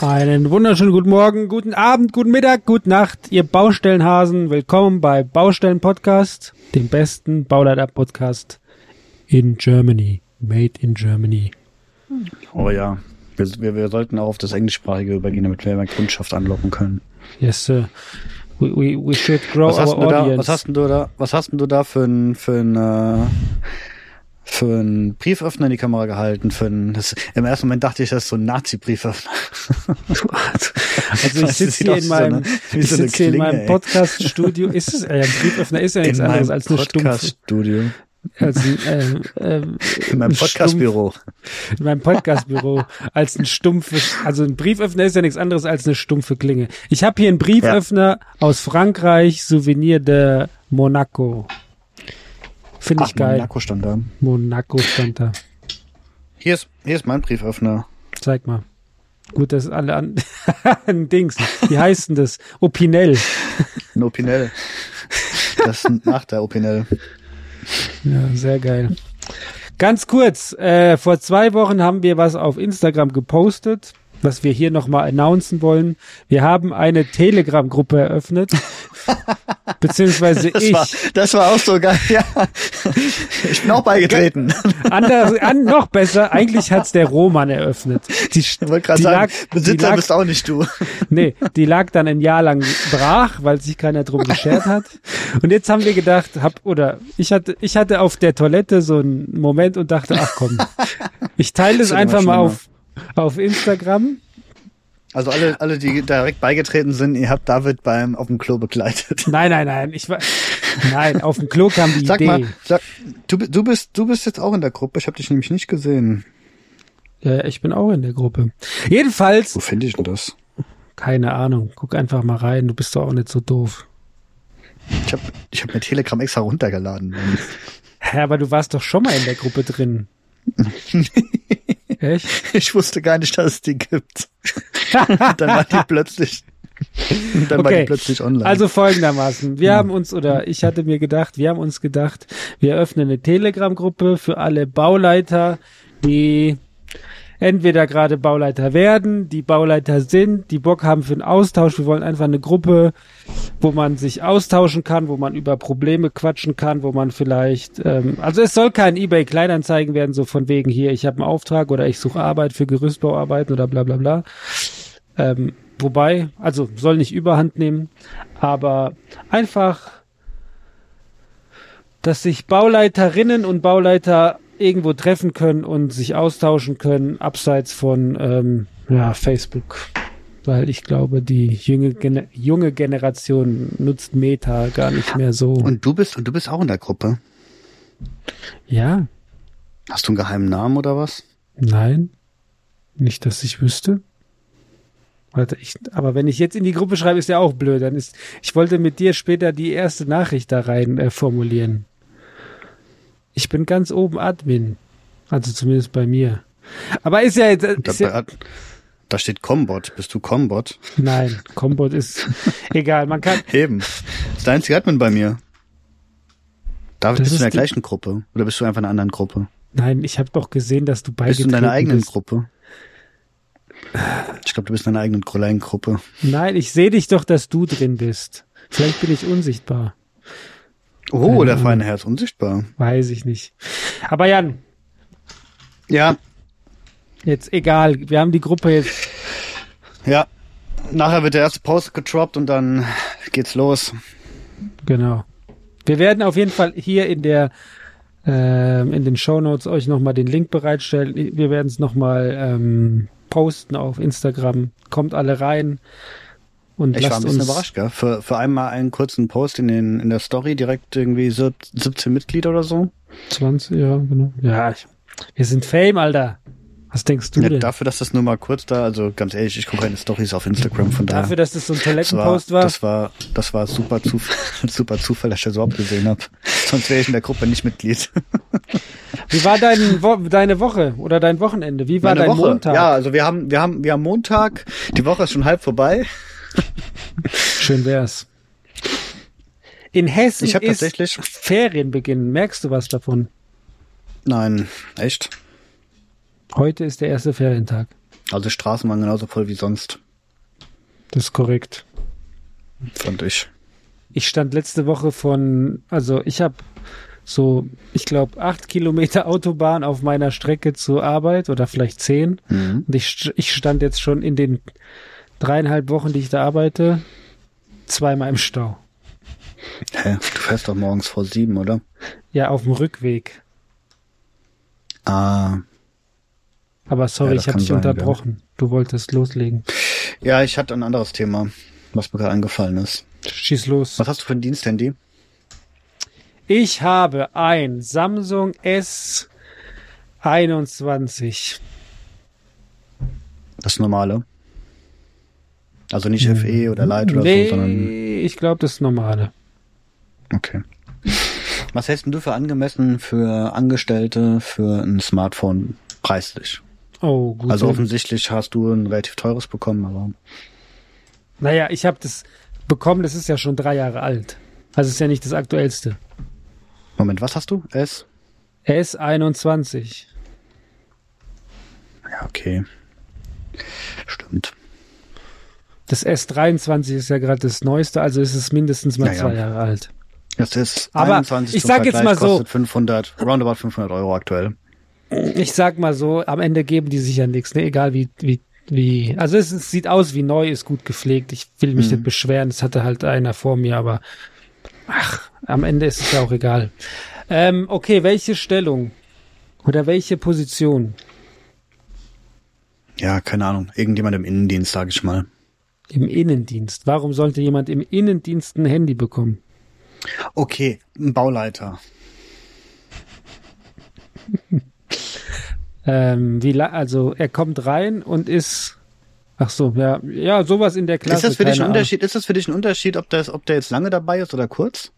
Einen wunderschönen guten Morgen, guten Abend, guten Mittag, gute Nacht, ihr Baustellenhasen. Willkommen bei Baustellen Podcast, dem besten Bauleiter Podcast in Germany. Made in Germany. Oh ja. Wir, wir, wir sollten auch auf das Englischsprachige übergehen, damit wir mehr Kundschaft anlocken können. Yes, sir. We, we, we should grow Was hast, our du da, audience. was hast denn du da, was hast denn du da für ein, für ein, äh, für ein Brieföffner in die Kamera gehalten? Für ein, das, Im ersten Moment dachte ich, das ist so ein Nazi-Brieföffner. Also ich sitze hier in meinem, ich sitze hier in meinem Podcast-Studio. Ist es, äh, ein Brieföffner ist ja nichts in anderes als eine stumpfe, Podcast-Studio. als ein, ähm, ähm, In meinem ein Podcast-Büro. in meinem Podcastbüro als ein stumpfes, also ein Brieföffner ist ja nichts anderes als eine stumpfe Klinge. Ich habe hier einen Brieföffner aus Frankreich, Souvenir de Monaco. Finde ich Ach, geil. Monaco stand da. Monaco stand da. Hier ist, hier ist mein Brieföffner. Zeig mal. Gut, dass alle an ein Dings. Wie heißt denn das? Opinel. Ein Opinel. Das ist nach der Opinel. Ja, sehr geil. Ganz kurz, äh, vor zwei Wochen haben wir was auf Instagram gepostet, was wir hier nochmal announcen wollen. Wir haben eine Telegram-Gruppe eröffnet. Beziehungsweise Das ich. war, das war auch so geil, ja. Ich bin auch beigetreten. Anders, an, noch besser, eigentlich hat's der Roman eröffnet. Die, Ich wollte gerade sagen, lag, Besitzer lag, bist auch nicht du. nee, die lag dann ein Jahr lang brach, weil sich keiner drum geschert hat. Und jetzt haben wir gedacht, hab, oder ich hatte, ich hatte auf der Toilette so einen Moment und dachte, ach komm, ich teile es einfach mal auf, auf Instagram. Also alle, alle, die direkt beigetreten sind, ihr habt David beim auf dem Klo begleitet. Nein, nein, nein, ich war, nein, auf dem Klo kam die Sag Idee. mal, sag, du, du bist, du bist jetzt auch in der Gruppe. Ich habe dich nämlich nicht gesehen. Ja, ich bin auch in der Gruppe. Jedenfalls, Wo finde ich denn das? keine Ahnung, guck einfach mal rein, du bist doch auch nicht so doof. Ich habe, ich habe mir Telegram extra runtergeladen. Hä, aber du warst doch schon mal in der Gruppe drin. Echt? Ich wusste gar nicht, dass es die gibt. Und dann war die plötzlich, dann war die Okay. plötzlich online. Also folgendermaßen, wir haben uns, oder ich hatte mir gedacht, wir haben uns gedacht, wir öffnen eine Telegram-Gruppe für alle Bauleiter, die entweder gerade Bauleiter werden, die Bauleiter sind, die Bock haben für einen Austausch. Wir wollen einfach eine Gruppe, wo man sich austauschen kann, wo man über Probleme quatschen kann, wo man vielleicht, ähm, also es soll kein eBay Kleinanzeigen werden, so von wegen hier, ich habe einen Auftrag oder ich suche Arbeit für Gerüstbauarbeiten oder bla bla bla. Ähm, wobei, also soll nicht überhand nehmen, aber einfach, dass sich Bauleiterinnen und Bauleiter irgendwo treffen können und sich austauschen können, abseits von ähm, ja, Facebook. Weil ich glaube, die junge, junge Generation nutzt Meta gar nicht mehr so. und du bist, und du bist auch in der Gruppe. ja, Hast du einen geheimen Namen oder was? nein, nicht, dass ich wüsste. Warte, ich, aber wenn ich jetzt in die Gruppe schreibe, ist ja auch blöd. Dann ist, ich wollte mit dir später die erste Nachricht da rein äh, formulieren. Ich bin ganz oben Admin. Also zumindest bei mir. Aber ist ja jetzt, äh, Da, ist ja, da, da steht Combot. Bist du Combot? nein, Combot ist egal. Man kann, Eben. Das ist der einzige Admin bei mir. David, Das bist du in der ist gleichen Gruppe? Oder bist du einfach in einer anderen Gruppe? nein, ich habe doch gesehen, dass du Bist du beigetreten in deiner eigenen bist. Gruppe? Ich glaube, du bist in deiner eigenen kleinen Gruppe. Nein, ich sehe dich doch, dass du drin bist. Vielleicht bin ich unsichtbar. Oh, Keine der feine Herr ist unsichtbar. Weiß ich nicht. Aber Jan, Ja, jetzt egal. Wir haben die Gruppe jetzt. ja. Nachher wird der erste Post gedroppt und dann geht's los. Genau. Wir werden auf jeden Fall hier in der ähm, in den Shownotes euch nochmal den Link bereitstellen. Wir werden es nochmal ähm, posten auf Instagram. Kommt alle rein und Ich war ein bisschen uns. überrascht, gell? Für, für einmal einen kurzen Post in, den, in der Story direkt irgendwie sieb- 17 Mitglieder oder so. 20, ja, genau. Ja, ich, wir sind Fame, Alter. Was denkst du Ja, denn? dafür, dass das nur mal kurz da, also ganz ehrlich, ich gucke keine Stories auf Instagram, von daher. Dafür, dass das so ein das war, Toilettenpost war? das war, das war super Zufall, super Zufall, dass ich das überhaupt gesehen habe. Sonst wäre ich in der Gruppe nicht Mitglied. Wie war dein Wo deine Woche oder dein Wochenende? Wie war Meine dein Woche. Montag? Ja, also wir haben, wir haben, wir haben Montag, die Woche ist schon halb vorbei. Schön wär's. In Hessen Ich hab ist tatsächlich- Ferienbeginn. Merkst du was davon? Nein, echt? Heute ist der erste Ferientag. Also Straßen waren genauso voll wie sonst, Das ist korrekt. fand ich. Ich stand letzte Woche von, also ich habe so, ich glaube, acht Kilometer Autobahn auf meiner Strecke zur Arbeit oder vielleicht zehn. Mhm. Und ich, ich stand jetzt schon in den dreieinhalb Wochen, die ich da arbeite, zweimal im Stau. Hä, du fährst doch morgens vor sieben, oder? Ja, auf dem Rückweg. Ah, Aber sorry, Ja, ich habe dich sein, unterbrochen. Du wolltest loslegen. ja, ich hatte ein anderes Thema, was mir gerade eingefallen ist. Schieß los. Was hast du für ein Diensthandy? Ich habe ein Samsung S21. Das normale. Also nicht FE oder Lite oder nee, so, sondern. ich glaube das normale. Okay. Was hältst denn du für angemessen für Angestellte für ein Smartphone preislich? Oh, gut. Also offensichtlich hast du ein relativ teures bekommen, aber naja, ich habe das bekommen, das ist ja schon drei Jahre alt. Also ist ja nicht das aktuellste. Moment, was hast du? S? S21. Ja, okay. Stimmt. Das S23 ist ja gerade das neueste, also ist es mindestens mal Ja, ja. zwei Jahre alt. Das ist Aber 21 ich sag jetzt mal so- kostet 500, roundabout 500 Euro aktuell. Ich sag mal so, am Ende geben die sich ja nichts, ne? egal wie, wie, wie. Also es, es sieht aus wie neu, ist gut gepflegt. Ich will mich Mhm. nicht beschweren, das hatte halt einer vor mir, aber ach, am Ende ist es ja auch egal. Ähm, okay, welche Stellung oder welche Position? Ja, keine Ahnung. Irgendjemand im Innendienst, sage ich mal. Im Innendienst. Warum sollte jemand im Innendienst ein Handy bekommen? Okay, ein Bauleiter. Ähm, wie also er kommt rein und ist ach so, ja, ja, sowas in der Klasse. ist das für dich ein. Unterschied? Ist das für dich ein Unterschied, ob das, ob der jetzt lange dabei ist oder kurz?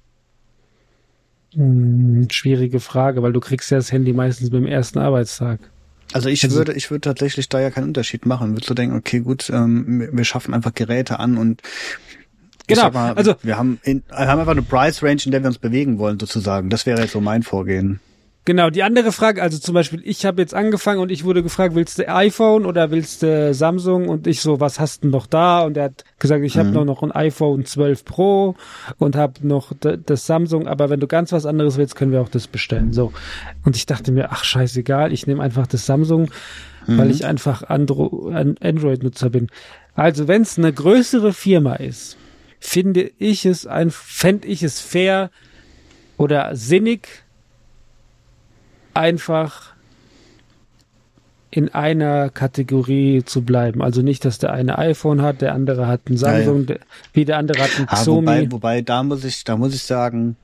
Hm, schwierige Frage, weil du kriegst ja das Handy meistens beim ersten Arbeitstag. Also ich Also- würde, ich würde tatsächlich da ja keinen Unterschied machen. Würdest du denken, okay, gut, ähm, wir- schaffen einfach Geräte an und Genau, mal, also- wir haben, in, wir haben einfach eine Price Range, in der wir uns bewegen wollen, sozusagen. Das wäre jetzt so mein Vorgehen. Genau, die andere Frage, also zum Beispiel, ich habe jetzt angefangen und ich wurde gefragt, willst du iPhone oder willst du Samsung? Und ich so, was hast du noch da? Und er hat gesagt, ich habe Mhm. nur noch ein iPhone 12 Pro und habe noch das Samsung, aber wenn du ganz was anderes willst, können wir auch das bestellen. So. Und ich dachte mir, ach scheißegal, ich nehme einfach das Samsung, weil ich einfach Andro an- Android-Nutzer bin. Also, wenn es eine größere Firma ist, finde ich es ein, fände ich es fair oder sinnig, einfach in einer Kategorie zu bleiben. Also nicht, dass der eine iPhone hat, der andere hat ein Samsung, Der, wie der andere hat ein Ah, Xiaomi. wobei, wobei, da muss ich, da muss ich sagen,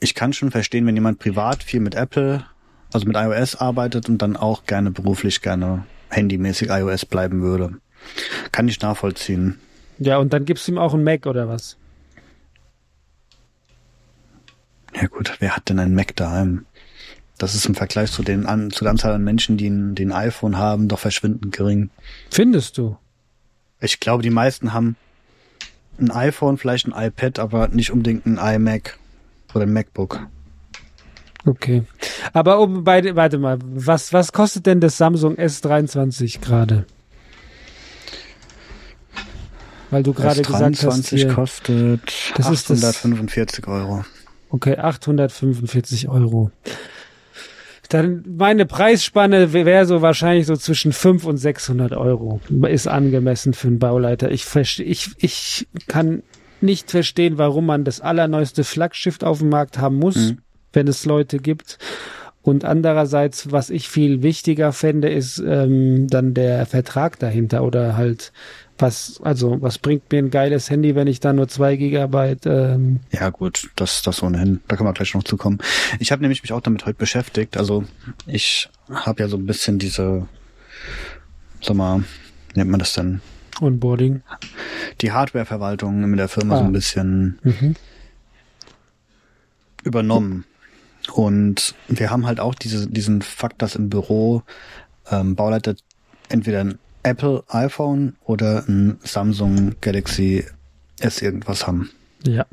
ich kann schon verstehen, wenn jemand privat viel mit Apple, also mit iOS arbeitet und dann auch gerne beruflich gerne handymäßig iOS bleiben würde. Kann ich nachvollziehen. ja, und dann gibst du ihm auch ein Mac oder was? Ja gut, wer hat denn ein Mac daheim? Das ist im Vergleich zu den an, zu der Anzahl an Menschen, die ein, die ein iPhone haben, doch verschwindend gering. Findest du? Ich glaube, die meisten haben ein iPhone, vielleicht ein iPad, aber nicht unbedingt ein iMac oder ein MacBook. Okay. Aber um beide, warte mal, was, was kostet denn das Samsung S23 gerade? Weil du gerade gesagt hast, 23 hier, kostet Das ist das- 845 Euro. okay, 845 Euro. Dann meine Preisspanne wäre so wahrscheinlich so zwischen 500 und 600 Euro. Ist angemessen für einen Bauleiter. Ich verstehe, ich, ich kann nicht verstehen, warum man das allerneueste Flaggschiff auf dem Markt haben muss, Mhm. wenn es Leute gibt. Und andererseits, was ich viel wichtiger fände, ist ähm, dann der Vertrag dahinter oder halt was, also was bringt mir ein geiles Handy, wenn ich da nur zwei Gigabyte ähm, Ja gut, das das ohnehin. Da können wir gleich noch zukommen. Ich habe nämlich mich auch damit heute beschäftigt. Also ich habe ja so ein bisschen diese sag mal, wie nennt man das denn? Onboarding. Die Hardwareverwaltung in der Firma Ah. so ein bisschen Mhm. übernommen. Und wir haben halt auch diese, diesen Fakt, dass im Büro ähm, Bauleiter entweder ein Apple iPhone oder ein Samsung Galaxy S irgendwas haben. Ja.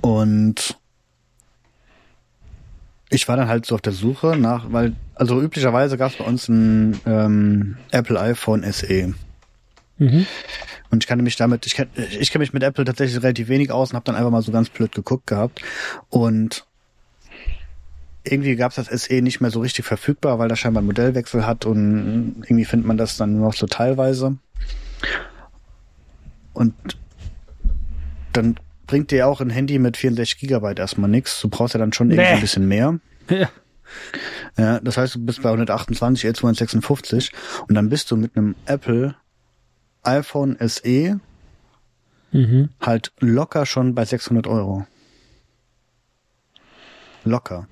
Und ich war dann halt so auf der Suche nach, weil, also üblicherweise gab es bei uns ein ähm, Apple iPhone SE. Mhm. Und ich kannte mich damit, ich kenne ich kenn mich mit Apple tatsächlich relativ wenig aus und habe dann einfach mal so ganz blöd geguckt gehabt. Und irgendwie gab es das SE nicht mehr so richtig verfügbar, weil das scheinbar einen Modellwechsel hat und irgendwie findet man das dann nur noch so teilweise. Und dann bringt dir auch ein Handy mit 64 Gigabyte erstmal nichts. Du brauchst ja dann schon irgendwie Nee. ein bisschen mehr. Ja. Ja, das heißt, du bist bei 128, jetzt 256 und dann bist du mit einem Apple iPhone SE Mhm. halt locker schon bei 600 Euro. Locker.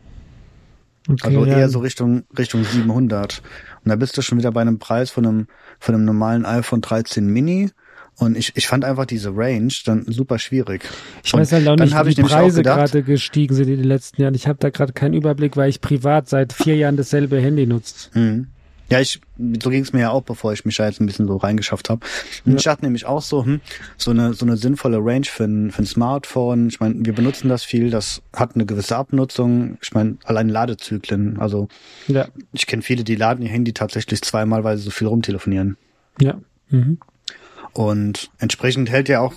Okay, Also ja. eher so Richtung, Richtung 700. Und da bist du schon wieder bei einem Preis von einem, von einem normalen iPhone 13 Mini. Und ich, ich fand einfach diese Range dann super schwierig. Ich weiß halt auch dann nicht, wie ich die Preise gerade gestiegen sind in den letzten Jahren. Ich habe da gerade keinen Überblick, weil ich privat seit vier Jahren dasselbe Handy nutze. Mhm. Ja, ich, so ging es mir ja auch, bevor ich mich da jetzt ein bisschen so reingeschafft habe. Und ich dachte nämlich auch so, hm, so eine so eine sinnvolle Range für ein, für ein Smartphone. Ich meine, wir benutzen das viel, das hat eine gewisse Abnutzung. Ich meine, allein Ladezyklen. Also Ja, ich kenne viele, die laden ihr Handy tatsächlich zweimal, weil sie so viel rumtelefonieren. ja. Mhm. Und entsprechend hält ja auch,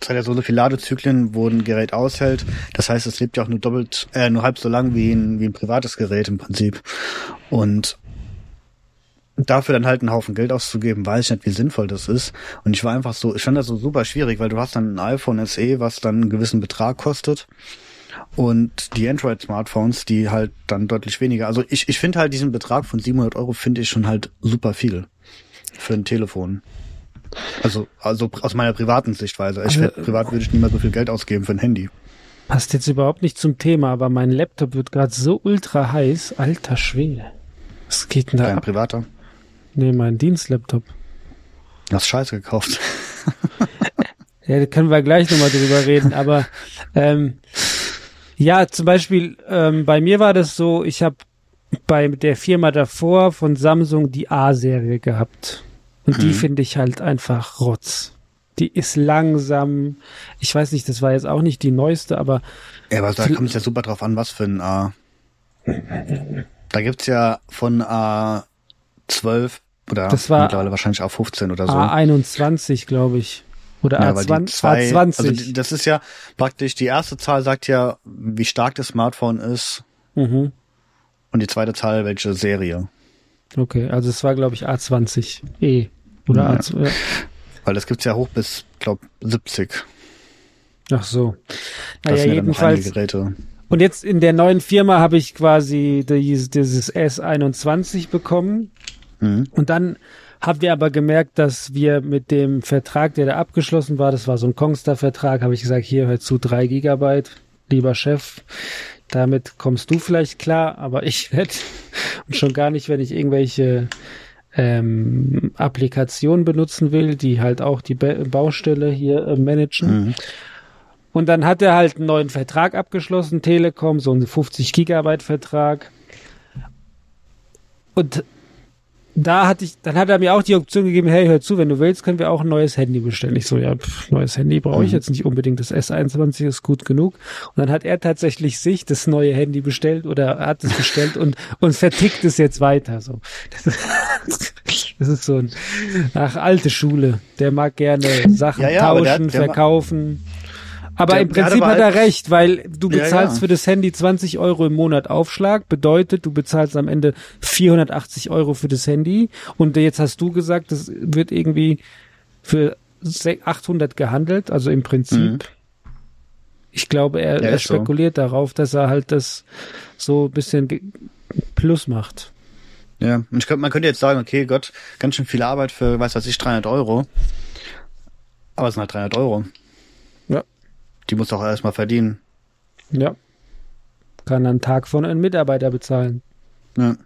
es hat ja so so viele Ladezyklen, wo ein Gerät aushält. Das heißt, es lebt ja auch nur doppelt, äh, nur halb so lang wie ein, wie ein privates Gerät im Prinzip. Und dafür dann halt einen Haufen Geld auszugeben, weiß ich nicht, wie sinnvoll das ist. Und ich war einfach so, ich fand das so super schwierig, weil du hast dann ein iPhone SE, was dann einen gewissen Betrag kostet. Und die Android-Smartphones, die halt dann deutlich weniger. Also ich, ich finde halt diesen Betrag von 700 Euro finde ich schon halt super viel für ein Telefon. Also, also aus meiner privaten Sichtweise. Ich Also, privat würde ich nie mehr so viel Geld ausgeben für ein Handy. Passt jetzt überhaupt nicht zum Thema, aber mein Laptop wird gerade so ultra heiß. Alter Schwede. Was geht denn da Dein ab? privater. Nee, mein Dienstlaptop. Du hast Scheiße gekauft. Ja, da können wir gleich nochmal drüber reden, aber ähm, ja, zum Beispiel ähm, bei mir war das so, ich habe bei der Firma davor von Samsung die A-Serie gehabt. Und die Mhm. finde ich halt einfach Rotz. Die ist langsam. Ich weiß nicht, das war jetzt auch nicht die neueste, aber Ja, aber da kommt es ja super drauf an, was für ein A. Da gibt's ja von A12 oder Das war- mittlerweile wahrscheinlich A15 oder so. A21, glaube ich. Oder ja, weil die A20, zwei, A20. also das ist ja praktisch, die erste Zahl sagt ja, wie stark das Smartphone ist mhm. und die zweite Zahl, welche Serie. Okay, also es war, glaube ich, A20 E. Oder Ja. A20. Ja. Weil das gibt's ja hoch bis, glaub, 70. Ach so. Das Naja, sind ja noch einige jedenfalls. Geräte. Und jetzt in der neuen Firma habe ich quasi dieses, dieses S21 bekommen. Mhm. Und dann haben wir aber gemerkt, dass wir mit dem Vertrag, der da abgeschlossen war, das war so ein Kongstar-Vertrag, habe ich gesagt, hier hör zu, drei Gigabyte, lieber Chef, damit kommst du vielleicht klar, aber ich werde und schon gar nicht, wenn ich irgendwelche ähm, Applikationen benutzen will, die halt auch die Ba- Baustelle hier äh, managen. Mhm. Und dann hat er halt einen neuen Vertrag abgeschlossen, Telekom, so einen 50 Gigabyte Vertrag. Und da hatte ich, dann hat er mir auch die Option gegeben, hey, hör zu, wenn du willst, können wir auch ein neues Handy bestellen. Ich so, ja, pff, neues Handy brauche ich Mhm. jetzt nicht unbedingt, das S21 ist gut genug. Und dann hat er tatsächlich sich das neue Handy bestellt oder hat es bestellt und, und vertickt es jetzt weiter. So. Das ist, so ein, ach, alte Schule. Der mag gerne Sachen Ja, ja, der- tauschen, der ma- verkaufen. Aber Der- im Prinzip hat er halt- recht, weil du Ja, bezahlst ja. für das Handy 20 Euro im Monat Aufschlag, bedeutet, du bezahlst am Ende 480 Euro für das Handy und jetzt hast du gesagt, das wird irgendwie für se- 800 gehandelt, also im Prinzip. Mhm. Ich glaube, er, Ja, er ist so. spekuliert darauf, dass er halt das so ein bisschen Plus macht. Ja, und ich könnte, man könnte jetzt sagen, okay, Gott, ganz schön viel Arbeit für, weiß was ich, 300 Euro. Aber es sind halt 300 Euro. Die muss auch erstmal verdienen. Ja. Kann einen Tag von einem Mitarbeiter bezahlen. Ja.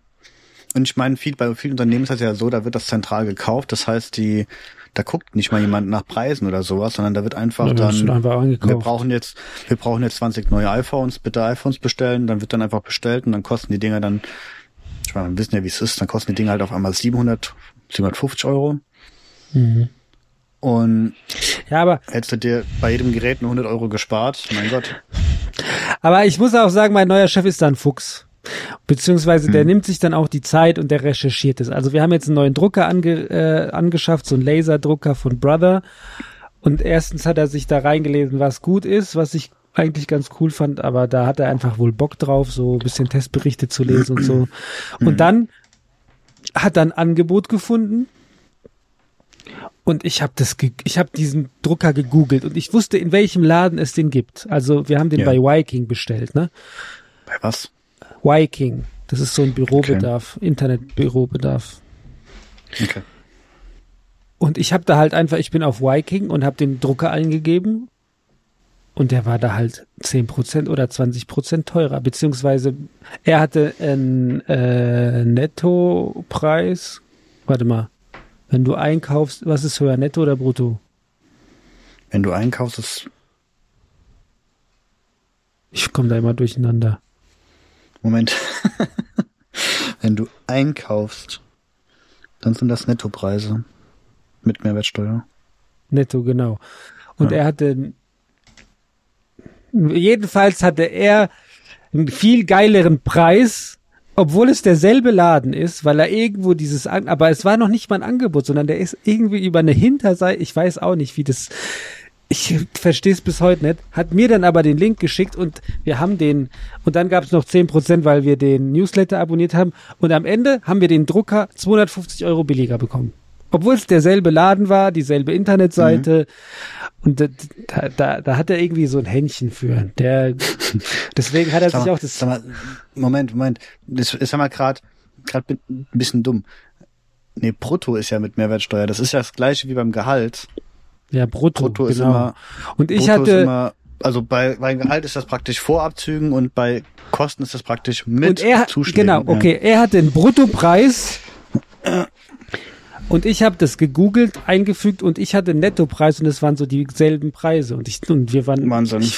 Und ich meine, viel, bei vielen Unternehmen ist das ja so, da wird das zentral gekauft. Das heißt, die, da guckt nicht mal jemand nach Preisen oder sowas, sondern da wird einfach Ja, dann, einfach wir brauchen jetzt, wir brauchen jetzt 20 neue iPhones, bitte iPhones bestellen, dann wird dann einfach bestellt und dann kosten die Dinger dann, ich meine, wir wissen ja, wie es ist, dann kosten die Dinger halt auf einmal 700, 750 Euro. Mhm. Und Ja, aber, hättest du dir bei jedem Gerät nur 100 Euro gespart, mein Gott. aber ich muss auch sagen, mein neuer Chef ist da ein Fuchs. Beziehungsweise der Hm. nimmt sich dann auch die Zeit und der recherchiert es. Also wir haben jetzt einen neuen Drucker ange, äh, angeschafft, so einen Laserdrucker von Brother. Und erstens hat er sich da reingelesen, was gut ist, was ich eigentlich ganz cool fand, aber da hat er einfach wohl Bock drauf, so ein bisschen Testberichte zu lesen und so. Und dann hat er ein Angebot gefunden und ich habe das, ge- ich habe diesen Drucker gegoogelt und ich wusste, in welchem Laden es den gibt. Also wir haben den Ja. bei Viking bestellt, ne? Bei was? Viking, das ist so ein Bürobedarf, Internetbürobedarf. Okay. Und ich habe da halt einfach, ich bin auf Viking und habe den Drucker eingegeben und der war da halt 10% oder 20% teurer, beziehungsweise er hatte einen äh, Nettopreis, warte mal, wenn du einkaufst, was ist höher, Netto oder Brutto? Wenn du einkaufst, ist, Ich komme da immer durcheinander. Moment. Wenn du einkaufst, dann sind das Nettopreise. Mit Mehrwertsteuer. Netto, genau. Und Ja. er hatte, jedenfalls hatte er einen viel geileren Preis, obwohl es derselbe Laden ist, weil er irgendwo dieses, An aber es war noch nicht mal ein Angebot, sondern der ist irgendwie über eine Hinterseite, ich weiß auch nicht, wie das, ich verstehe es bis heute nicht, hat mir dann aber den Link geschickt und wir haben den, und dann gab es noch 10%, weil wir den Newsletter abonniert haben und am Ende haben wir den Drucker 250 Euro billiger bekommen. Obwohl es derselbe Laden war, dieselbe Internetseite. Und da, da, da, hat er irgendwie so ein Händchen für. Der, deswegen hat er Sag sich mal, auch das. sag mal, Moment, Moment. Das ist ja mal gerade gerade ein bisschen dumm. Nee, Brutto ist ja mit Mehrwertsteuer. Das ist ja das gleiche wie beim Gehalt. Ja, brutto. Brutto genau. ist immer, und ich Brutto ist hatte. immer, also bei, bei Gehalt ist das praktisch vor Abzügen und bei Kosten ist das praktisch mit und er, Zuschlägen. genau, okay, er hat den Bruttopreis und ich habe das gegoogelt, eingefügt und ich hatte einen Nettopreis und es waren so dieselben Preise und ich und wir waren Wahnsinn.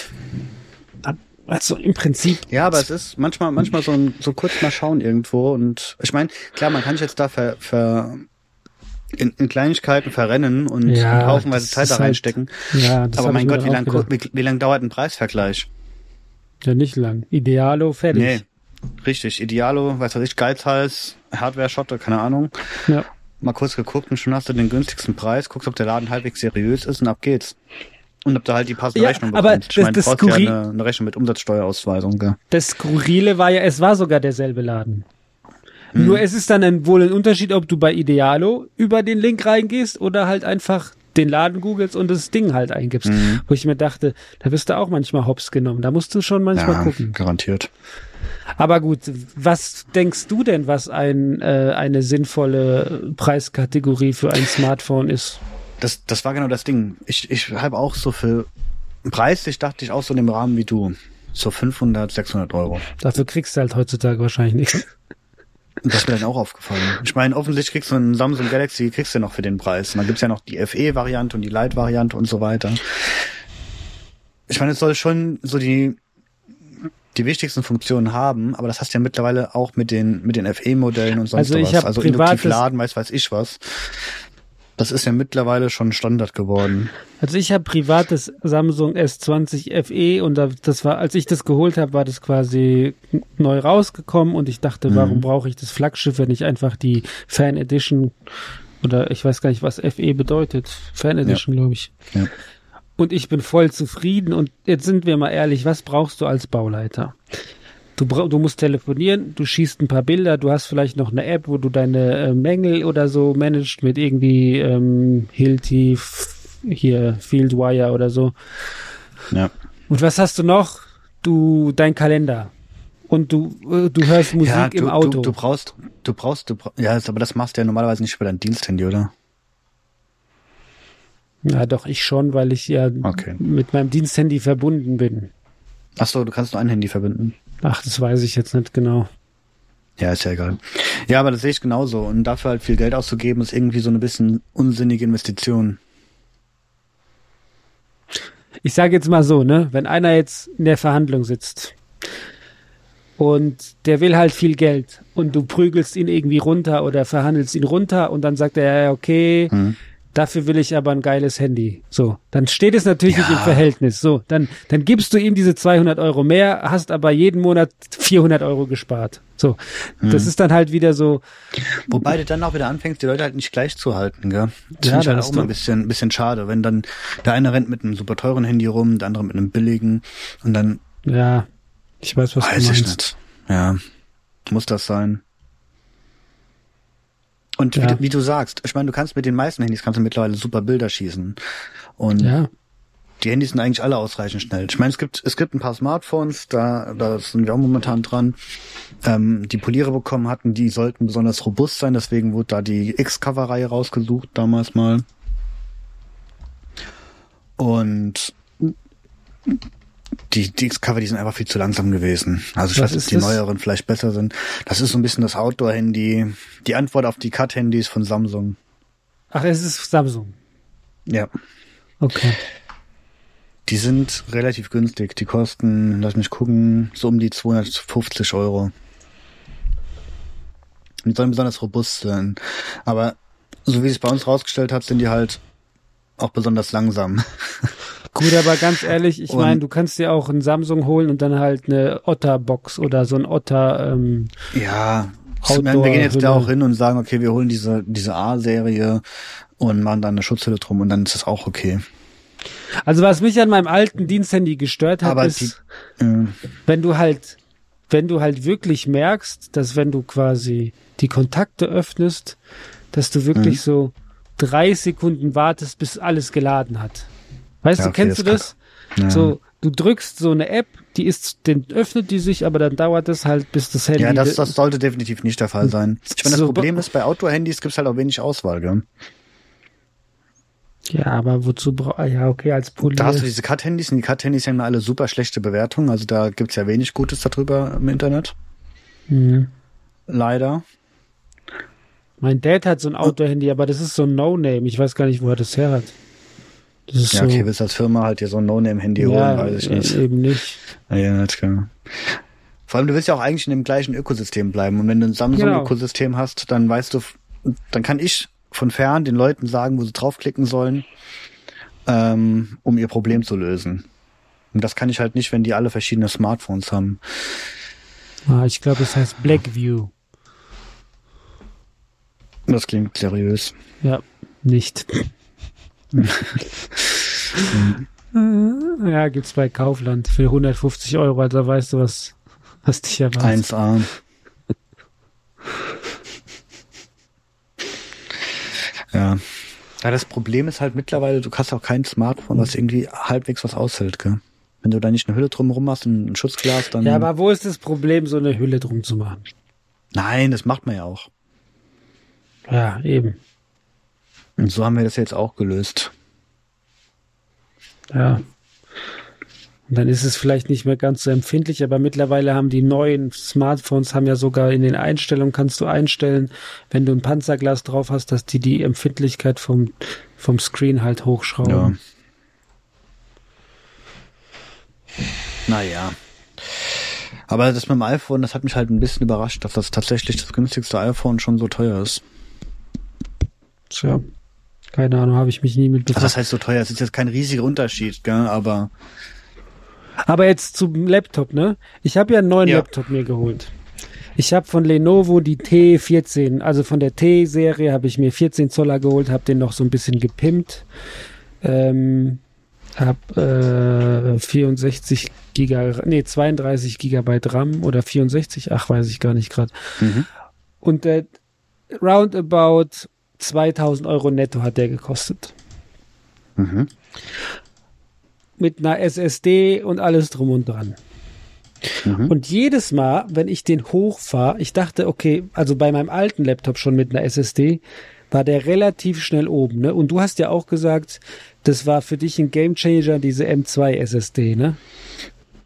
also im Prinzip Ja, aber es ist manchmal, manchmal so, ein, so kurz mal schauen irgendwo und ich meine, klar, man kann sich jetzt da ver, ver in, in Kleinigkeiten verrennen und Ja, haufenweise Zeit da halt- reinstecken. ja, das aber mein ich Gott, wie dann lang, auch gedacht. wie, wie lang dauert ein Preisvergleich? ja nicht lang. Idealo fertig. Nee, richtig. Idealo, weiß was ich, Geizhals, Hardware-Schotte, keine Ahnung. Ja. Mal kurz geguckt und schon hast du den günstigsten Preis, guckst, ob der Laden halbwegs seriös ist und ab geht's. Und ob du halt die passende Ja, Rechnung aber bekommst. Ich das- meine, du das brauchst ja eine, eine Rechnung mit Umsatzsteuerausweisung, gell? Das Skurrile war ja, es war sogar derselbe Laden. Hm. Nur es ist dann ein, wohl ein Unterschied, ob du bei Idealo über den Link reingehst oder halt einfach den Laden googelst und das Ding halt eingibst. Mhm. Wo ich mir dachte, da wirst du auch manchmal hops genommen. Da musst du schon manchmal gucken. garantiert. Aber gut, was denkst du denn, was ein, äh, eine sinnvolle Preiskategorie für ein Smartphone ist? Das, das war genau das Ding. Ich, ich habe auch so für preislich dachte ich auch so in dem Rahmen wie du. So 500, 600 Euro. Dafür kriegst du halt heutzutage wahrscheinlich nichts. Das ist mir dann auch aufgefallen. Ich meine, offensichtlich kriegst du einen Samsung Galaxy, kriegst du noch für den Preis. Und dann gibt's ja noch die FE-Variante und die Lite-Variante und so weiter. Ich meine, es soll schon so die, die wichtigsten Funktionen haben, aber das hast du ja mittlerweile auch mit den, mit den FE-Modellen und sonst Also ich was. Also induktiv laden, weiß weiß ich was. Das ist ja mittlerweile schon Standard geworden. Also ich habe privates Samsung S20 FE und da, das war, als ich das geholt habe, war das quasi neu rausgekommen und ich dachte, Mhm. warum brauche ich das Flaggschiff, wenn ich einfach die Fan Edition oder ich weiß gar nicht, was FE bedeutet. Fan Edition, glaube ich. Ja. Und ich bin voll zufrieden und jetzt sind wir mal ehrlich, was brauchst du als Bauleiter? Du, du musst telefonieren, du schießt ein paar Bilder, du hast vielleicht noch eine App, wo du deine äh, Mängel oder so managst mit irgendwie ähm, Hilti, hier Fieldwire oder so. Ja. Und was hast du noch? Du, dein Kalender. Und du, äh, du hörst Musik ja, im du, Auto. Du, du brauchst, du brauchst, du brauchst, ja, aber das machst du ja normalerweise nicht über dein Diensthandy, oder? Ja, doch, ich schon, weil ich ja Okay. mit meinem Diensthandy verbunden bin. Ach so, du kannst nur ein Handy verbinden. Ach, das weiß ich jetzt nicht genau. Ja, ist ja egal. Ja, aber das sehe ich genauso. Und dafür halt viel Geld auszugeben, ist irgendwie so ein bisschen unsinnige Investition. Ich sage jetzt mal so, ne, wenn einer jetzt in der Verhandlung sitzt und der will halt viel Geld und du prügelst ihn irgendwie runter oder verhandelst ihn runter und dann sagt er, ja, okay, Hm. Dafür will ich aber ein geiles Handy. So, dann steht es natürlich nicht Ja. im Verhältnis. So, dann, dann gibst du ihm diese 200 Euro mehr, hast aber jeden Monat 400 Euro gespart. So, das Hm. ist dann halt wieder so, Wobei du dann auch wieder anfängst, die Leute halt nicht gleich zu halten, gell? Das Ja, finde ich da halt auch immer du- ein bisschen, ein bisschen schade, wenn dann der eine rennt mit einem super teuren Handy rum, der andere mit einem billigen und dann ja, ich weiß, was weiß du ich meinst. nicht. Ja, muss das sein. Und Ja. wie, du- wie du sagst, ich meine, du kannst mit den meisten Handys kannst du mittlerweile super Bilder schießen. Und Ja, die Handys sind eigentlich alle ausreichend schnell. Ich meine, es gibt, es gibt ein paar Smartphones, da, da sind wir auch momentan dran, ähm, die Poliere bekommen hatten, die sollten besonders robust sein, deswegen wurde da die X-Cover-Reihe rausgesucht damals mal. Und die, X-Cover, die sind einfach viel zu langsam gewesen. Also ich Was weiß ob die das? neueren vielleicht besser sind. Das ist so ein bisschen das Outdoor-Handy, die Antwort auf die Cut-Handys von Samsung. ach, es ist Samsung. Ja. Okay. Die sind relativ günstig. Die kosten, lass mich gucken, so um die 250 Euro. Die sollen besonders robust sein. Aber so wie es bei uns rausgestellt hat, sind die halt auch besonders langsam. Gut, aber ganz ehrlich, ich meine, du kannst dir auch einen Samsung holen und dann halt eine Otter-Box oder so ein Otter, ähm, Ja, meine, wir gehen jetzt da auch hin und sagen, okay, wir holen diese, diese A-Serie und machen dann eine Schutzhülle drum und dann ist das auch okay. Also was mich an meinem alten Diensthandy gestört hat, Aber ist, Äh, wenn du halt, wenn du halt wirklich merkst, dass wenn du quasi die Kontakte öffnest, dass du wirklich Mhm. so drei Sekunden wartest, bis alles geladen hat. Weißt Ja, du, okay, kennst du das? ja. So, du drückst so eine App, die ist, den öffnet die sich, aber dann dauert es halt, bis das Handy. ja, das, das sollte definitiv nicht der Fall sein. Ich meine, das So, Problem ist, bei Outdoor-Handys gibt es halt auch wenig Auswahl, gell? ja, aber wozu brauch, ja, okay, als Polier. Da hast du diese Cut-Handys und die Cut-Handys haben alle super schlechte Bewertungen. Also da gibt's ja wenig Gutes darüber im Internet. Mhm. Leider. Mein Dad hat so ein Outdoor-Handy, aber das ist so ein No-Name. Ich weiß gar nicht, wo er das her hat. Ja, so. okay, willst als Firma halt dir so ein No-Name-Handy ja, holen, weiß ich nicht. eben nicht. Ja, das kann. Vor allem, du willst ja auch eigentlich in dem gleichen Ökosystem bleiben. Und wenn du ein Samsung-Ökosystem hast, dann weißt du, dann kann ich von fern den Leuten sagen, wo sie draufklicken sollen, ähm, um ihr Problem zu lösen. Und das kann ich halt nicht, wenn die alle verschiedene Smartphones haben. Ah, ich glaube, es heißt Blackview. Das klingt seriös. Ja, nicht. Ja, gibt's bei Kaufland für 150 Euro, also weißt du, was, was dich erwartet. 1A. Ja. Ja, das Problem ist halt mittlerweile, du hast auch kein Smartphone, was irgendwie halbwegs was aushält, gell? Wenn du da nicht eine Hülle drumherum hast und ein Schutzglas, dann. Ja, aber wo ist das Problem, so eine Hülle drum zu machen? Nein, das macht man ja auch. Ja, eben. Und so haben wir das jetzt auch gelöst. Ja. Und dann ist es vielleicht nicht mehr ganz so empfindlich, aber mittlerweile haben die neuen Smartphones haben ja sogar in den Einstellungen kannst du einstellen, wenn du ein Panzerglas drauf hast, dass die die Empfindlichkeit vom, vom Screen halt hochschrauben. Ja. Naja. Aber das mit dem iPhone, das hat mich halt ein bisschen überrascht, dass das tatsächlich das günstigste iPhone schon so teuer ist. Tja. Keine Ahnung, habe ich mich nie mit Also befasst. das heißt so teuer, es ist jetzt kein riesiger Unterschied, gell? aber Aber jetzt zum Laptop, ne? Ich habe ja einen neuen Ja. Laptop mir geholt. Ich habe von Lenovo die T14, also von der T-Serie habe ich mir 14 Zoller geholt, habe den noch so ein bisschen gepimpt. Ähm, hab äh, 64 Giga, nee 32 Gigabyte RAM oder 64, ach weiß ich gar nicht gerade. Mhm. Und der roundabout 2000 Euro netto hat der gekostet. Mhm. Mit einer SSD und alles drum und dran. Mhm. Und jedes Mal, wenn ich den hochfahre, ich dachte, okay, also bei meinem alten Laptop schon mit einer SSD, war der relativ schnell oben, ne? Und du hast ja auch gesagt, das war für dich ein Gamechanger, diese M2 SSD, ne?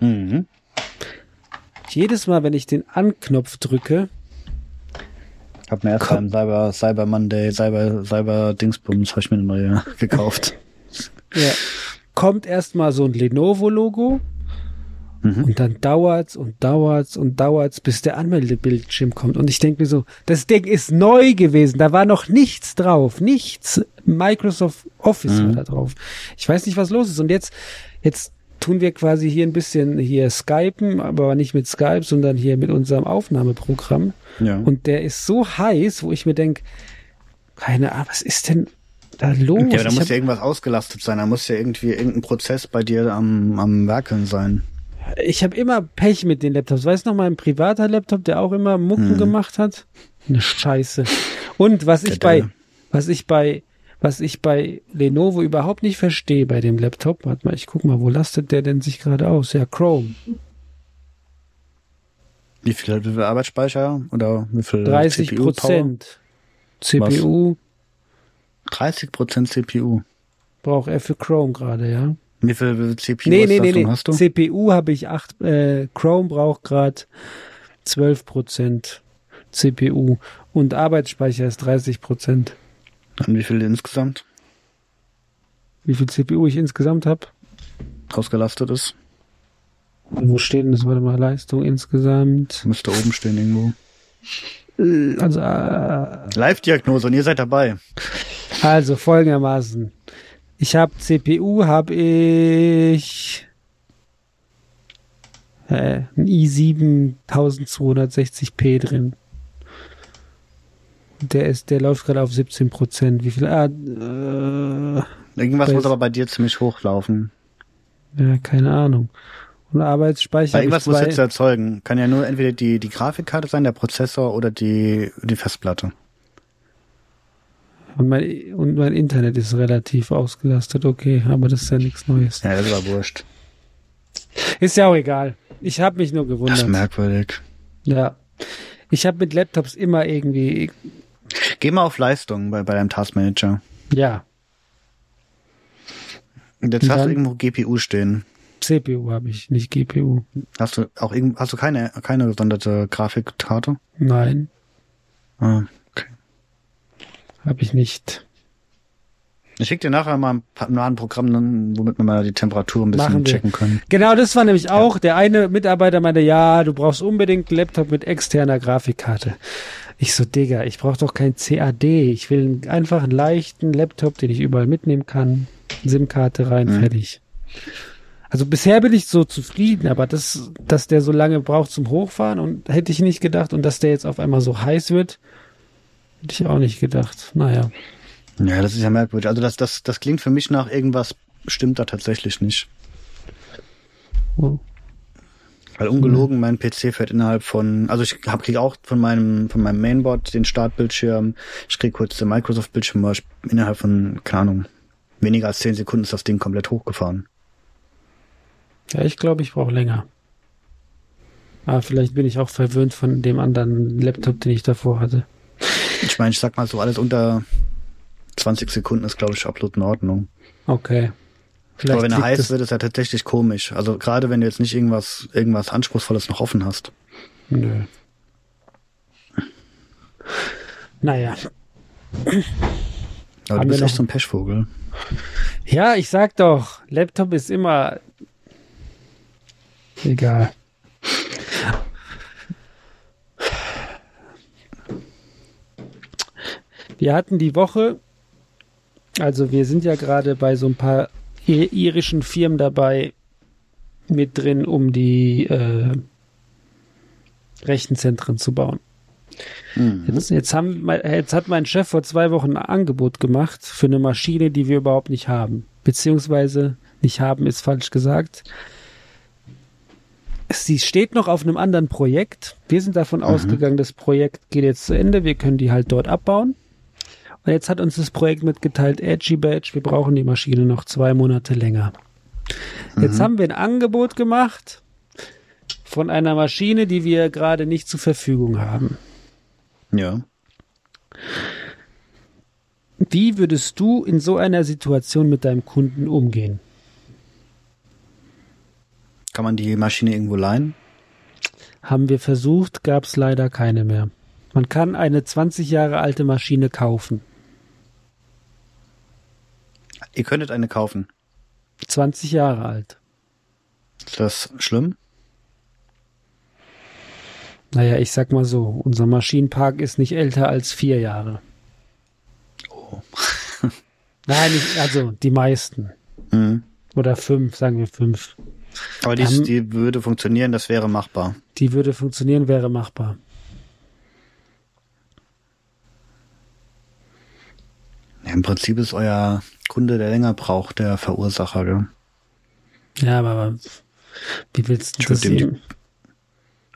Mhm. Jedes Mal, wenn ich den Anknopf drücke, Ich habe mir erst beim Cyber, Cyber Monday, Cyber, Cyber Dingsbums, habe ich mir eine neue gekauft. Ja. Kommt erstmal so ein Lenovo-Logo Mhm. und dann dauert's und dauert's und dauert's, bis der Anmeldebildschirm kommt. Und ich denke mir so, das Ding ist neu gewesen, da war noch nichts drauf, nichts. Microsoft Office Mhm. war da drauf. Ich weiß nicht, was los ist. Und jetzt, jetzt tun wir quasi hier ein bisschen hier Skypen, aber nicht mit Skype, sondern hier mit unserem Aufnahmeprogramm. Ja. Und der ist so heiß, wo ich mir denke, keine Ahnung, was ist denn da los? ja, da muss ja irgendwas ausgelastet sein. Da muss ja irgendwie irgendein Prozess bei dir am, am Werkeln sein. ich habe immer Pech mit den Laptops. Weißt du noch, mein privater Laptop, der auch immer Mucken Hm. gemacht hat? Eine Scheiße. Und was ich bei, was ich bei, was ich bei Lenovo überhaupt nicht verstehe bei dem Laptop, warte mal, ich guck mal, wo lastet der denn sich gerade aus? Ja, Chrome. Wie viel, wie viel Arbeitsspeicher oder wie viel 30 CPU-Power? Prozent. CPU 30 Prozent CPU. braucht er für Chrome gerade, ja. Wie viel, wie viel CPU Nee, nee, nee, nee. hast du? CPU habe ich acht, äh, Chrome braucht gerade 12 Prozent CPU und Arbeitsspeicher ist 30 Prozent. Und wie viel insgesamt Wie viel CPU ich insgesamt habe? ausgelastet ist? Wo steht denn das? Warte mal, Leistung insgesamt. Müsste oben stehen irgendwo. Äh, Also, äh, Live-Diagnose und ihr seid dabei. also folgendermaßen. Ich habe CPU, habe ich äh, ein i7 1260p drin. Der ist, der läuft gerade auf 17 Prozent. Wie viel? Ah, äh, Irgendwas Bei- muss aber bei dir ziemlich hochlaufen. ja, keine Ahnung. Und Arbeitsspeicher. Ich irgendwas muss jetzt erzeugen. Kann ja nur entweder die, die Grafikkarte sein, der Prozessor oder die, die Festplatte. Und mein, und mein Internet ist relativ ausgelastet, okay, aber das ist ja nichts Neues. Ja, das war wurscht. Ist ja auch egal. Ich habe mich nur Das gewundert. ist merkwürdig. Ja. Ich habe mit Laptops immer irgendwie, Geh mal auf Leistung bei, bei deinem Taskmanager. ja, Und Jetzt Und hast du irgendwo GPU stehen. CPU habe ich, nicht GPU. Hast du auch irgend, hast du keine, keine gesonderte Grafikkarte? Nein, Ah, okay. habe ich nicht. Ich schicke dir nachher mal ein, paar, ein Programm, womit wir mal die Temperatur ein bisschen checken können. Genau, das war nämlich auch, der eine Mitarbeiter meinte, ja, du brauchst unbedingt einen Laptop mit externer Grafikkarte. Ich so, Digga, ich brauche doch kein CAD. Ich will einen, einfach einen leichten Laptop, den ich überall mitnehmen kann. SIM-Karte rein, Mhm. fertig. Also bisher bin ich so zufrieden, aber das, dass der so lange braucht zum Hochfahren und hätte ich nicht gedacht und dass der jetzt auf einmal so heiß wird, hätte ich auch nicht gedacht. Naja. Ja, das ist ja merkwürdig. Also das, das, das klingt für mich nach irgendwas stimmt da tatsächlich nicht. Oh. Weil ungelogen, mein PC fährt innerhalb von, also ich hab, krieg auch von meinem, von meinem Mainboard den Startbildschirm, ich krieg kurz den Microsoft-Bildschirm, innerhalb von, keine Ahnung, weniger als 10 Sekunden ist das Ding komplett hochgefahren. Ja, ich glaube, ich brauche länger. Aber vielleicht bin ich auch verwöhnt von dem anderen Laptop, den ich davor hatte. Ich meine, ich sag mal so, alles unter 20 Sekunden ist, glaube ich, absolut in Ordnung. Okay. Vielleicht Aber wenn er heiß wird, ist er tatsächlich komisch. Also gerade wenn du jetzt nicht irgendwas, irgendwas Anspruchsvolles noch offen hast. Nö. Naja. Aber Haben du bist echt so ein Pechvogel. Ja, ich sag doch, Laptop ist immer egal. Wir hatten die Woche, also wir sind ja gerade bei so ein paar irischen Firmen dabei mit drin, um die äh, Rechenzentren zu bauen. Mhm. Jetzt, jetzt, haben, jetzt hat mein Chef vor zwei Wochen ein Angebot gemacht für eine Maschine, die wir überhaupt nicht haben. Beziehungsweise nicht haben ist falsch gesagt. Sie steht noch auf einem anderen Projekt. Wir sind davon ausgegangen, das Projekt geht jetzt zu Ende. Wir können die halt dort abbauen. Und jetzt hat uns das Projekt mitgeteilt, Edgy Badge, wir brauchen die Maschine noch zwei Monate länger. Jetzt haben wir ein Angebot gemacht von einer Maschine, die wir gerade nicht zur Verfügung haben. Ja. Wie würdest du in so einer Situation mit deinem Kunden umgehen? Kann man die Maschine irgendwo leihen? Haben wir versucht, gab es leider keine mehr. Man kann eine 20 Jahre alte Maschine kaufen. Ihr könntet eine kaufen. 20 Jahre alt. Ist das schlimm? Naja, ich sag mal so, unser Maschinenpark ist nicht älter als vier Jahre. Oh. Nein, nicht, also die meisten. Mhm. Oder fünf, sagen wir fünf. Aber die, die würde funktionieren, das wäre machbar. Die würde funktionieren, wäre machbar. Ja, Im Prinzip ist euer Kunde, der länger braucht, der Verursacher. Gell? Ja, aber wie willst du das ihm?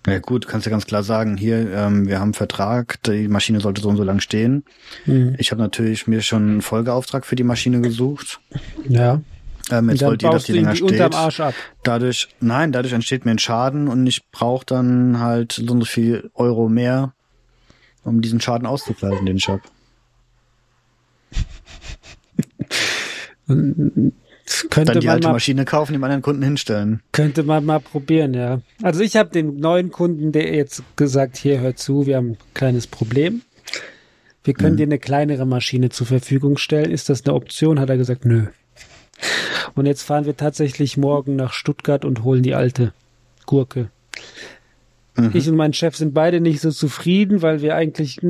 Ja gut, kannst ja ganz klar sagen, hier, ähm, wir haben einen Vertrag, die Maschine sollte so und so lang stehen. Mhm. Ich habe natürlich mir schon einen Folgeauftrag für die Maschine gesucht. Ja. Ähm, jetzt wollt ihr, dass die länger steht. Dadurch, nein, dadurch entsteht mir ein Schaden und ich brauche dann halt so und so viel Euro mehr, um diesen Schaden auszugleichen, den ich habe. Könnte Dann die man alte mal Maschine kaufen, dem anderen Kunden hinstellen. Könnte man mal probieren, ja. Also ich habe den neuen Kunden, der jetzt gesagt, hier hört zu, wir haben ein kleines Problem. Wir können Mhm. dir eine kleinere Maschine zur Verfügung stellen. Ist das eine Option? Hat er gesagt, nö. Und jetzt fahren wir tatsächlich morgen nach Stuttgart und holen die alte Gurke. Mhm. Ich und mein Chef sind beide nicht so zufrieden, weil wir eigentlich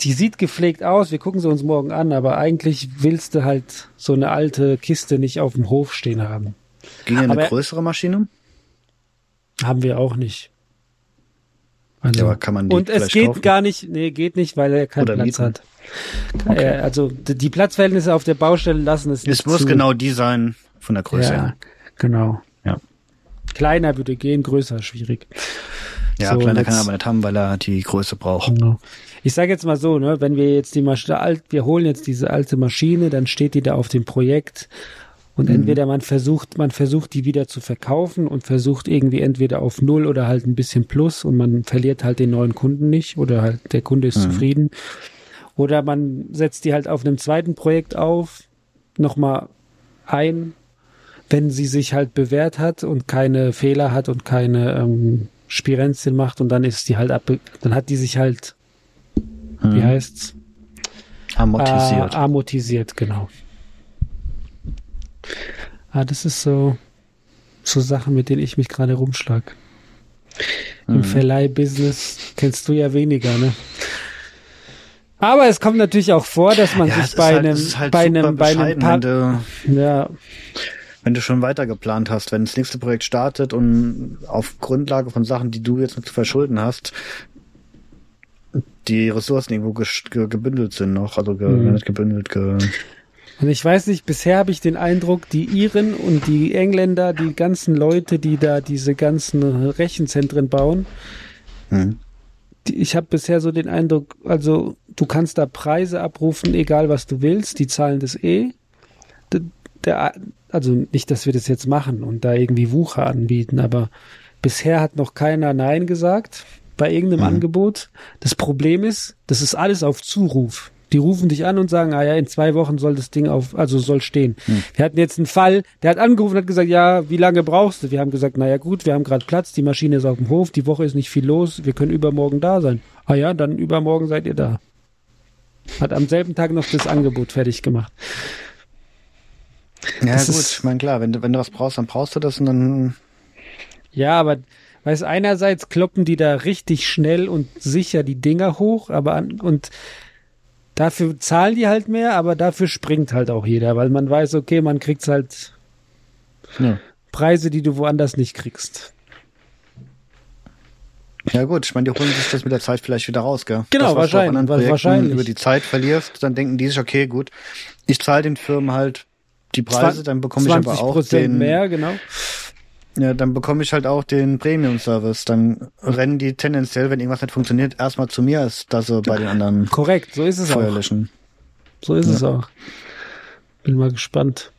die sieht gepflegt aus, wir gucken sie uns morgen an, aber eigentlich willst du halt so eine alte Kiste nicht auf dem Hof stehen haben. Ging ja eine Aber- größere Maschine? Haben wir auch nicht. Also, Ja, aber kann man die und es geht kaufen? gar nicht, nee, geht nicht, weil er keinen Oder Platz mieten? hat. Äh, also d- die Platzverhältnisse auf der Baustelle lassen es nicht Es muss zu. genau die sein von der Größe ja, genau. Ja. Kleiner würde gehen, größer schwierig. Ja, So, kleiner kann er aber nicht haben, weil er die Größe braucht. Genau. Ich sage jetzt mal so, ne, wenn wir jetzt die Maschine, wir holen jetzt diese alte Maschine, dann steht die da auf dem Projekt und Mhm. entweder man versucht, man versucht die wieder zu verkaufen und versucht irgendwie entweder auf Null oder halt ein bisschen Plus und man verliert halt den neuen Kunden nicht oder halt der Kunde ist Mhm. zufrieden. Oder man setzt die halt auf einem zweiten Projekt auf, nochmal ein, wenn sie sich halt bewährt hat und keine Fehler hat und keine ähm, Spirenzien macht und dann ist die halt ab, dann hat die sich halt, wie Mhm. heißt's? Amortisiert. Äh, amortisiert, genau. Ah, das ist so, so Sachen, mit denen ich mich gerade rumschlag. Im Mhm. Verleihbusiness kennst du ja weniger, ne? Aber es kommt natürlich auch vor, dass man ja, sich bei halt, einem, halt bei einem, bei einem wenn du, ja, wenn du schon weiter geplant hast, wenn das nächste Projekt startet und auf Grundlage von Sachen, die du jetzt noch zu verschulden hast, die Ressourcen irgendwo ges- ge gebündelt sind noch, also ge Mhm. nicht gebündelt, ge Und ich weiß nicht, bisher habe ich den Eindruck, die Iren und die Engländer, die ganzen Leute, die da diese ganzen Rechenzentren bauen, hm. die, ich habe bisher so den Eindruck, also du kannst da Preise abrufen, egal was du willst, die zahlen das eh. Der, also nicht, dass wir das jetzt machen und da irgendwie Wucher anbieten, aber bisher hat noch keiner Nein gesagt bei irgendeinem Mhm. Angebot. Das Problem ist, das ist alles auf Zuruf. Die rufen dich an und sagen, ah ja, in zwei Wochen soll das Ding auf, also soll stehen. Mhm. Wir hatten jetzt einen Fall, der hat angerufen und hat gesagt, ja, wie lange brauchst du? Wir haben gesagt, naja gut, wir haben gerade Platz, die Maschine ist auf dem Hof, die Woche ist nicht viel los, wir können übermorgen da sein. Ah ja, dann übermorgen seid ihr da. Hat am selben Tag noch das Angebot fertig gemacht. Ja Das gut, ist- ich meine klar, wenn du, wenn du was brauchst, dann brauchst du das und dann Ja, aber weißt einerseits kloppen die da richtig schnell und sicher die Dinger hoch, aber an, und dafür zahlen die halt mehr, aber dafür springt halt auch jeder, weil man weiß, okay, man kriegt halt ja. Preise, die du woanders nicht kriegst. Ja gut, ich meine, die holen sich das mit der Zeit vielleicht wieder raus, gell? Genau, das, was du auf anderen Projekten wahrscheinlich. über die Zeit verlierst, dann denken die sich, okay, gut, ich zahle den Firmen halt die Preise, dann bekomme ich aber auch 20% den, mehr, genau. ja, dann bekomme ich halt auch den Premium-Service. Dann rennen die tendenziell, wenn irgendwas nicht funktioniert, erstmal zu mir, als dass sie bei den anderen Korrekt, so ist es auch. So ist Ja. es auch. Bin mal gespannt.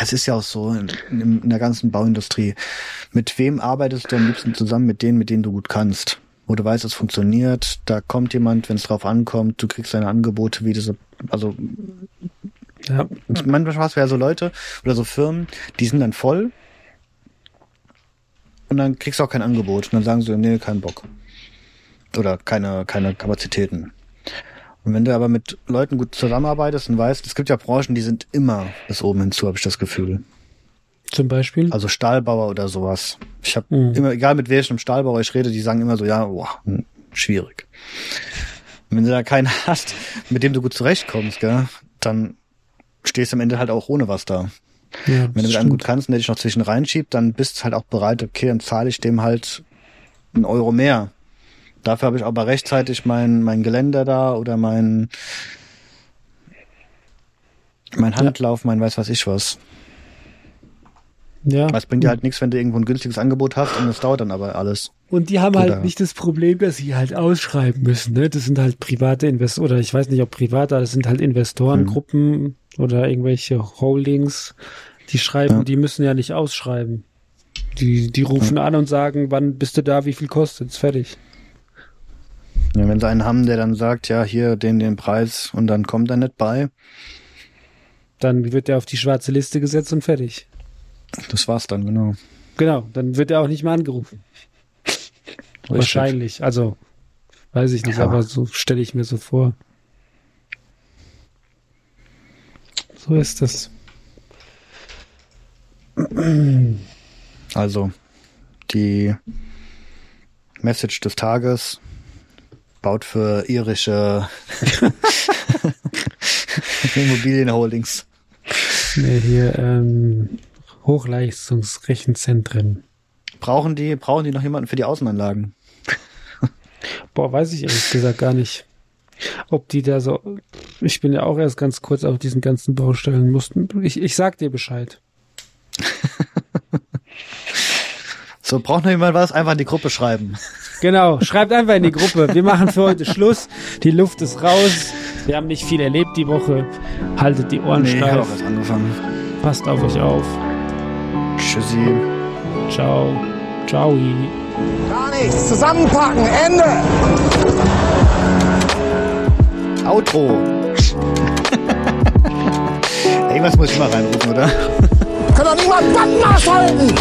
Es ist ja auch so in, in der ganzen Bauindustrie. Mit wem arbeitest du am liebsten zusammen? Mit denen, mit denen du gut kannst. Wo du weißt, es funktioniert, da kommt jemand, wenn es drauf ankommt, du kriegst deine Angebote, wie diese, also Ja, manchmal hast du ja so Leute oder so Firmen, die sind dann voll und dann kriegst du auch kein Angebot. Und dann sagen sie, nee, kein Bock. Oder keine, keine Kapazitäten. Und wenn du aber mit Leuten gut zusammenarbeitest und weißt, es gibt ja Branchen, die sind immer bis oben hinzu, habe ich das Gefühl. Zum Beispiel? Also Stahlbauer oder sowas. Ich habe Mhm. immer, egal mit welchem Stahlbauer ich rede, die sagen immer so, ja, boah, hm, schwierig. Und wenn du da keinen hast, mit dem du gut zurechtkommst, gell, dann stehst du am Ende halt auch ohne was da. ja, Wenn du mit einem gut kannst und der dich noch zwischen reinschiebt, dann bist du halt auch bereit, okay, dann zahle ich dem halt einen Euro mehr. Dafür habe ich aber rechtzeitig mein, mein Geländer da oder mein, mein Handlauf, mein weiß was ich was. Ja. Aber Es bringt dir halt nichts, wenn du irgendwo ein günstiges Angebot hast und es dauert dann aber alles. Und die haben Oder- halt nicht das Problem, dass sie halt ausschreiben müssen. Ne? Das sind halt private Investoren, oder ich weiß nicht, ob private, aber das sind halt Investorengruppen oder irgendwelche Holdings, die schreiben, Ja. die müssen ja nicht ausschreiben. Die, die rufen an und sagen, wann bist du da, wie viel kostet's, fertig. Ja, wenn sie einen haben, der dann sagt, ja, hier, den, den Preis und dann kommt er nicht bei, Dann wird er auf die schwarze Liste gesetzt und fertig. Das war's dann, genau. Genau, dann wird er auch nicht mehr angerufen. Wahrscheinlich. Also, weiß ich nicht, Ja. aber so stelle ich mir so vor. So ist das. Also, die Message des Tages baut für irische Immobilienholdings. Nee, hier ähm, Hochleistungsrechenzentren. Brauchen die, brauchen die noch jemanden für die Außenanlagen? Boah, weiß ich ehrlich gesagt gar nicht. Ob die da so. Ich bin ja auch erst ganz kurz auf diesen ganzen Baustellen mussten. Ich, ich sag dir Bescheid. So, braucht noch jemand was? Einfach in die Gruppe schreiben. Genau, schreibt einfach in die Gruppe. Wir machen für heute Schluss. Die Luft ist raus. Wir haben nicht viel erlebt die Woche. Haltet die Ohren ich habe auch steif. erst angefangen. Passt auf euch auf. Tschüssi. Ciao. Ciao. Gar nichts. Zusammenpacken. Ende. Outro. Irgendwas muss ich mal reinrufen, oder? Kann doch niemand Button aushalten.